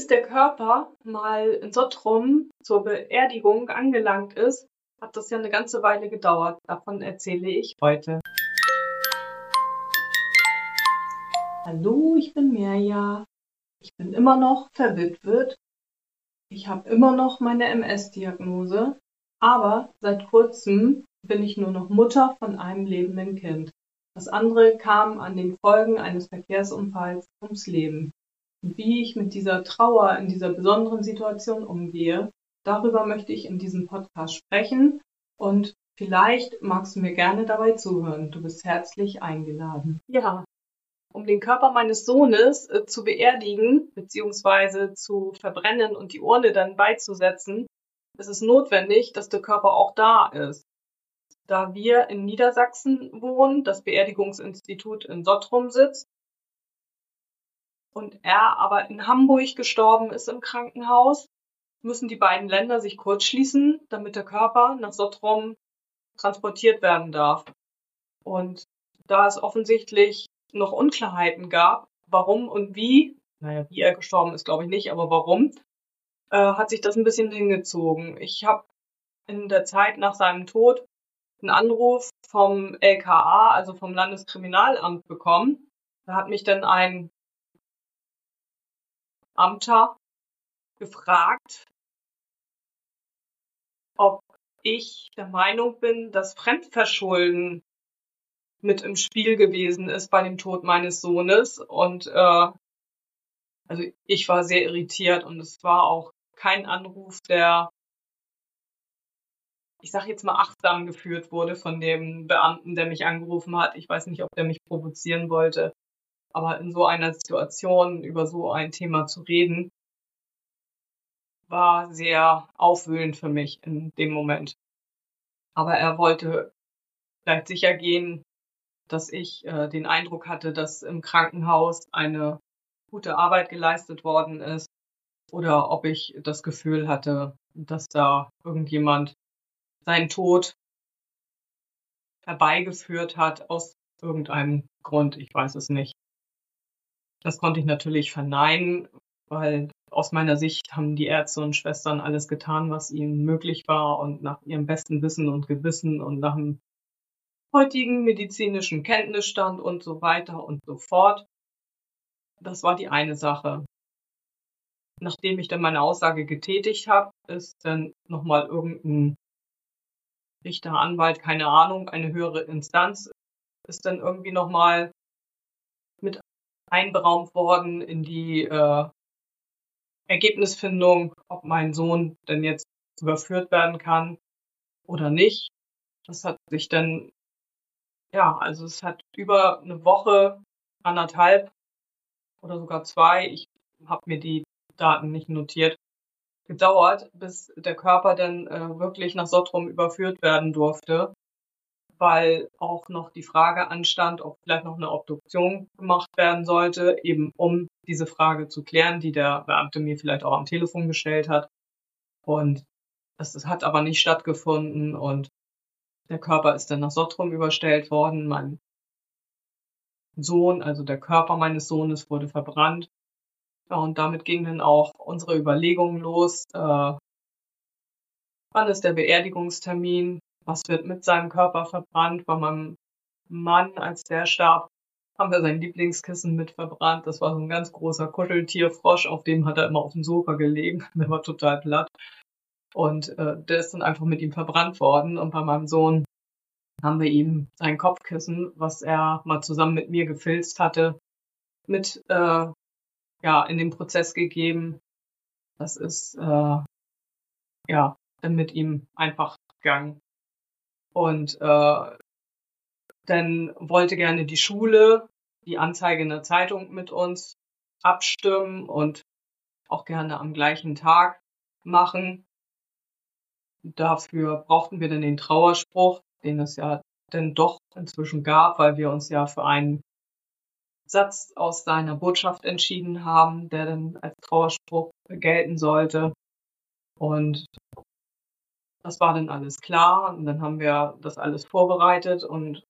Bis der Körper mal in Sottrum zur Beerdigung angelangt ist, hat das ja eine ganze Weile gedauert. Davon erzähle ich heute. Hallo, ich bin Mirja. Ich bin immer noch verwitwet. Ich habe immer noch meine MS-Diagnose, aber seit kurzem bin ich nur noch Mutter von einem lebenden Kind. Das andere kam an den Folgen eines Verkehrsunfalls ums Leben. Wie ich mit dieser Trauer in dieser besonderen Situation umgehe, darüber möchte ich in diesem Podcast sprechen und vielleicht magst du mir gerne dabei zuhören. Du bist herzlich eingeladen. Ja, um den Körper meines Sohnes äh, zu beerdigen bzw. zu verbrennen und die Urne dann beizusetzen, ist es notwendig, dass der Körper auch da ist. Da wir in Niedersachsen wohnen, das Beerdigungsinstitut in Sottrum sitzt und er aber in Hamburg gestorben ist im Krankenhaus, müssen die beiden Länder sich kurzschließen, damit der Körper nach Sottrum transportiert werden darf. Und da es offensichtlich noch Unklarheiten gab, warum und wie, naja, wie er gestorben ist, glaube ich nicht, aber warum, äh, hat sich das ein bisschen hingezogen. Ich habe in der Zeit nach seinem Tod einen Anruf vom LKA, also vom Landeskriminalamt bekommen. Da hat mich dann ein Amter gefragt, ob ich der Meinung bin, dass Fremdverschulden mit im Spiel gewesen ist bei dem Tod meines Sohnes. Und äh, also ich war sehr irritiert und es war auch kein Anruf, der, ich sag jetzt mal, achtsam geführt wurde von dem Beamten, der mich angerufen hat. Ich weiß nicht, ob der mich provozieren wollte. Aber in so einer Situation über so ein Thema zu reden, war sehr aufwühlend für mich in dem Moment. Aber er wollte vielleicht sicher gehen, dass ich äh, den Eindruck hatte, dass im Krankenhaus eine gute Arbeit geleistet worden ist oder ob ich das Gefühl hatte, dass da irgendjemand seinen Tod herbeigeführt hat aus irgendeinem Grund. Ich weiß es nicht. Das konnte ich natürlich verneinen, weil aus meiner Sicht haben die Ärzte und Schwestern alles getan, was ihnen möglich war und nach ihrem besten Wissen und Gewissen und nach dem heutigen medizinischen Kenntnisstand und so weiter und so fort. Das war die eine Sache. Nachdem ich dann meine Aussage getätigt habe, ist dann nochmal irgendein Richter, Anwalt, keine Ahnung, eine höhere Instanz, ist dann irgendwie nochmal einberaumt worden in die äh, Ergebnisfindung, ob mein Sohn denn jetzt überführt werden kann oder nicht. Das hat sich dann ja, also es hat über eine Woche, anderthalb oder sogar zwei, ich habe mir die Daten nicht notiert, gedauert, bis der Körper dann äh, wirklich nach Sottrum überführt werden durfte, weil auch noch die Frage anstand, ob vielleicht noch eine Obduktion gemacht werden sollte, eben um diese Frage zu klären, die der Beamte mir vielleicht auch am Telefon gestellt hat. Und das, das hat aber nicht stattgefunden und der Körper ist dann nach Sottrum überstellt worden. Mein Sohn, also der Körper meines Sohnes, wurde verbrannt. Ja, und damit ging dann auch unsere Überlegungen los. Äh, wann ist der Beerdigungstermin? Was wird mit seinem Körper verbrannt? Bei meinem Mann, als der starb, haben wir sein Lieblingskissen mit verbrannt. Das war so ein ganz großer Kuscheltierfrosch, auf dem hat er immer auf dem Sofa gelegen. Der war total platt. Und äh, der ist dann einfach mit ihm verbrannt worden. Und bei meinem Sohn haben wir ihm sein Kopfkissen, was er mal zusammen mit mir gefilzt hatte, mit äh, ja in den Prozess gegeben. Das ist äh, ja dann mit ihm einfach gegangen. Und äh, dann wollte gerne die Schule die Anzeige in der Zeitung mit uns abstimmen und auch gerne am gleichen Tag machen. Dafür brauchten wir dann den Trauerspruch, den es ja denn doch inzwischen gab, weil wir uns ja für einen Satz aus seiner Botschaft entschieden haben, der dann als Trauerspruch gelten sollte. Und das war dann alles klar und dann haben wir das alles vorbereitet und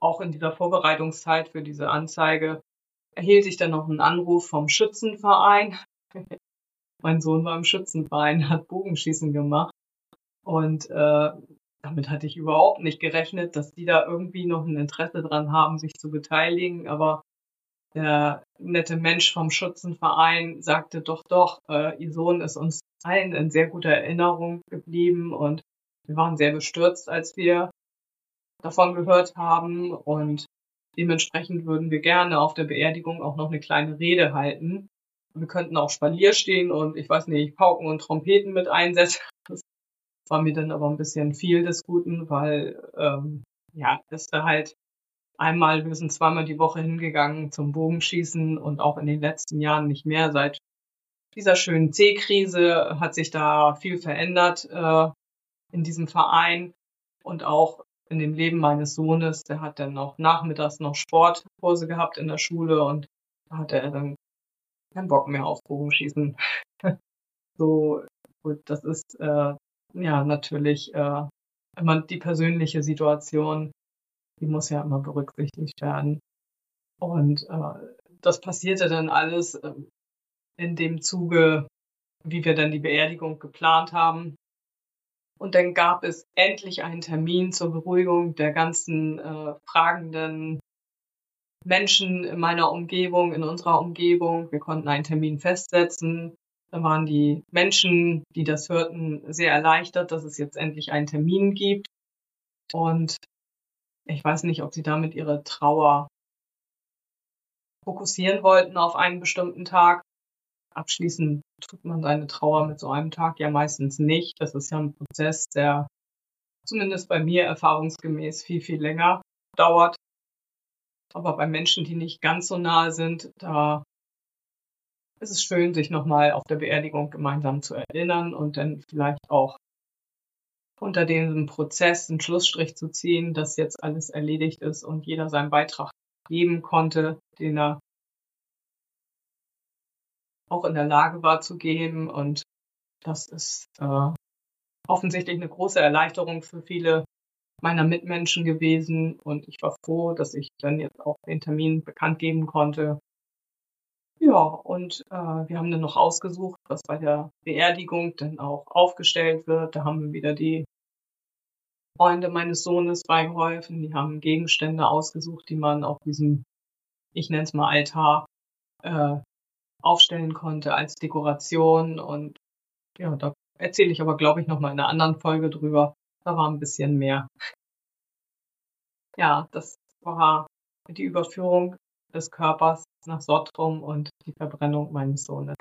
auch in dieser Vorbereitungszeit für diese Anzeige erhielt ich dann noch einen Anruf vom Schützenverein, Mein Sohn war im Schützenverein, hat Bogenschießen gemacht. Und äh, damit hatte ich überhaupt nicht gerechnet, dass die da irgendwie noch ein Interesse dran haben, sich zu beteiligen. Aber der nette Mensch vom Schützenverein sagte doch, doch, äh, ihr Sohn ist uns allen in sehr guter Erinnerung geblieben und wir waren sehr bestürzt, als wir davon gehört haben und dementsprechend würden wir gerne auf der Beerdigung auch noch eine kleine Rede halten. Wir könnten auch Spalier stehen und ich weiß nicht, Pauken und Trompeten mit einsetzen. Das war mir dann aber ein bisschen viel des Guten, weil ähm, ja, ist da halt einmal, wir sind zweimal die Woche hingegangen zum Bogenschießen und auch in den letzten Jahren nicht mehr. Seit dieser schönen C-Krise hat sich da viel verändert äh, in diesem Verein und auch in dem Leben meines Sohnes. Der hat dann auch nachmittags noch Sportkurse gehabt in der Schule und da hatte er dann keinen Bock mehr auf Bogenschießen. so, gut, das ist äh, ja natürlich äh, immer die persönliche Situation, die muss ja immer berücksichtigt werden. Und äh, das passierte dann alles äh, in dem Zuge, wie wir dann die Beerdigung geplant haben. Und dann gab es endlich einen Termin zur Beruhigung der ganzen äh, fragenden Menschen in meiner Umgebung, in unserer Umgebung. Wir konnten einen Termin festsetzen. Da waren die Menschen, die das hörten, sehr erleichtert, dass es jetzt endlich einen Termin gibt. Und ich weiß nicht, ob sie damit ihre Trauer fokussieren wollten auf einen bestimmten Tag. Abschließend tut man seine Trauer mit so einem Tag ja meistens nicht. Das ist ja ein Prozess, der zumindest bei mir erfahrungsgemäß viel, viel länger dauert. Aber bei Menschen, die nicht ganz so nahe sind, da ist es schön, sich nochmal auf der Beerdigung gemeinsam zu erinnern und dann vielleicht auch unter diesem Prozess einen Schlussstrich zu ziehen, dass jetzt alles erledigt ist und jeder seinen Beitrag geben konnte, den er auch in der Lage war zu geben. Und das ist äh, offensichtlich eine große Erleichterung für viele meiner Mitmenschen gewesen. Und ich war froh, dass ich dann jetzt auch den Termin bekannt geben konnte. Ja, und äh, wir haben dann noch ausgesucht, was bei der Beerdigung dann auch aufgestellt wird. Da haben wir wieder die Freunde meines Sohnes beigeholfen. Die haben Gegenstände ausgesucht, die man auf diesem, ich nenne es mal Altar, äh, aufstellen konnte als Dekoration. Und ja, da erzähle ich aber, glaube ich, noch mal in einer anderen Folge drüber. Da war ein bisschen mehr. Ja, das war die Überführung des Körpers nach Sottrum und die Verbrennung meines Sohnes.